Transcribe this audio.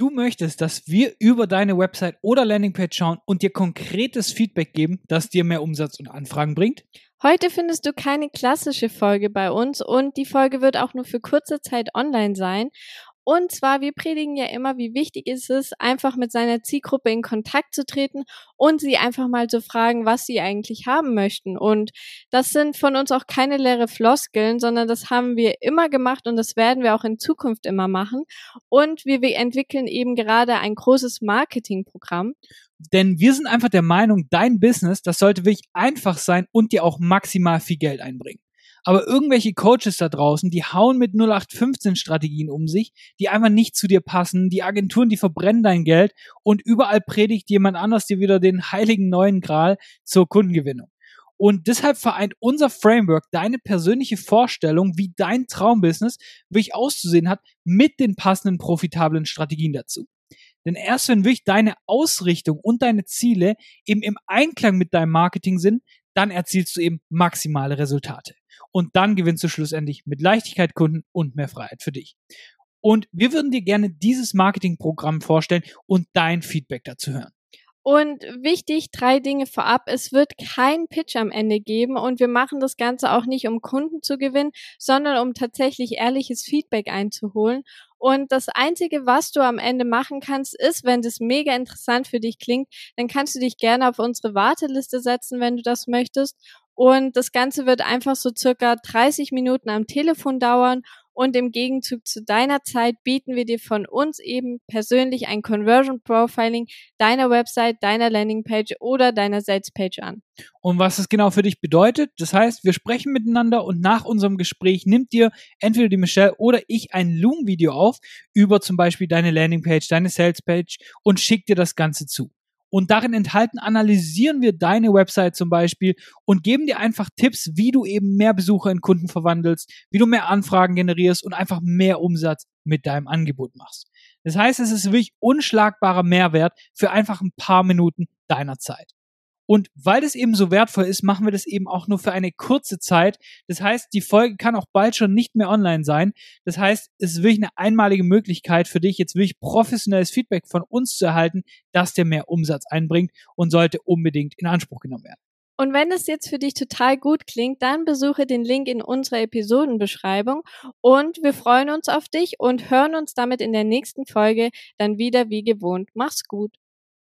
Du möchtest, dass wir über deine Website oder Landingpage schauen und dir konkretes Feedback geben, das dir mehr Umsatz und Anfragen bringt? Heute findest du keine klassische Folge bei uns und die Folge wird auch nur für kurze Zeit online sein. Und zwar, wir predigen ja immer, wie wichtig ist es, einfach mit seiner Zielgruppe in Kontakt zu treten und sie einfach mal zu fragen, was sie eigentlich haben möchten. Und das sind von uns auch keine leere Floskeln, sondern das haben wir immer gemacht und das werden wir auch in Zukunft immer machen. Und wir, wir entwickeln eben gerade ein großes Marketingprogramm. Denn wir sind einfach der Meinung, dein Business, das sollte wirklich einfach sein und dir auch maximal viel Geld einbringen. Aber irgendwelche Coaches da draußen, die hauen mit 0815 Strategien um sich, die einfach nicht zu dir passen. Die Agenturen, die verbrennen dein Geld und überall predigt jemand anders dir wieder den heiligen neuen Gral zur Kundengewinnung. Und deshalb vereint unser Framework deine persönliche Vorstellung, wie dein Traumbusiness wirklich auszusehen hat, mit den passenden profitablen Strategien dazu. Denn erst wenn wirklich deine Ausrichtung und deine Ziele eben im Einklang mit deinem Marketing sind, dann erzielst du eben maximale Resultate. Und dann gewinnst du schlussendlich mit Leichtigkeit Kunden und mehr Freiheit für dich. Und wir würden dir gerne dieses Marketingprogramm vorstellen und dein Feedback dazu hören. Und wichtig, drei Dinge vorab. Es wird kein Pitch am Ende geben und wir machen das Ganze auch nicht, um Kunden zu gewinnen, sondern um tatsächlich ehrliches Feedback einzuholen. Und das Einzige, was du am Ende machen kannst, ist, wenn das mega interessant für dich klingt, dann kannst du dich gerne auf unsere Warteliste setzen, wenn du das möchtest. Und das Ganze wird einfach so circa 30 Minuten am Telefon dauern. Und im Gegenzug zu deiner Zeit bieten wir dir von uns eben persönlich ein Conversion Profiling deiner Website, deiner Landingpage oder deiner Salespage an. Und was es genau für dich bedeutet, das heißt, wir sprechen miteinander und nach unserem Gespräch nimmt dir entweder die Michelle oder ich ein Loom-Video auf über zum Beispiel deine Landingpage, deine Salespage und schickt dir das Ganze zu. Und darin enthalten analysieren wir deine Website zum Beispiel und geben dir einfach Tipps, wie du eben mehr Besucher in Kunden verwandelst, wie du mehr Anfragen generierst und einfach mehr Umsatz mit deinem Angebot machst. Das heißt, es ist wirklich unschlagbarer Mehrwert für einfach ein paar Minuten deiner Zeit. Und weil das eben so wertvoll ist, machen wir das eben auch nur für eine kurze Zeit. Das heißt, die Folge kann auch bald schon nicht mehr online sein. Das heißt, es ist wirklich eine einmalige Möglichkeit für dich, jetzt wirklich professionelles Feedback von uns zu erhalten, das dir mehr Umsatz einbringt und sollte unbedingt in Anspruch genommen werden. Und wenn es jetzt für dich total gut klingt, dann besuche den Link in unserer Episodenbeschreibung und wir freuen uns auf dich und hören uns damit in der nächsten Folge dann wieder wie gewohnt. Mach's gut.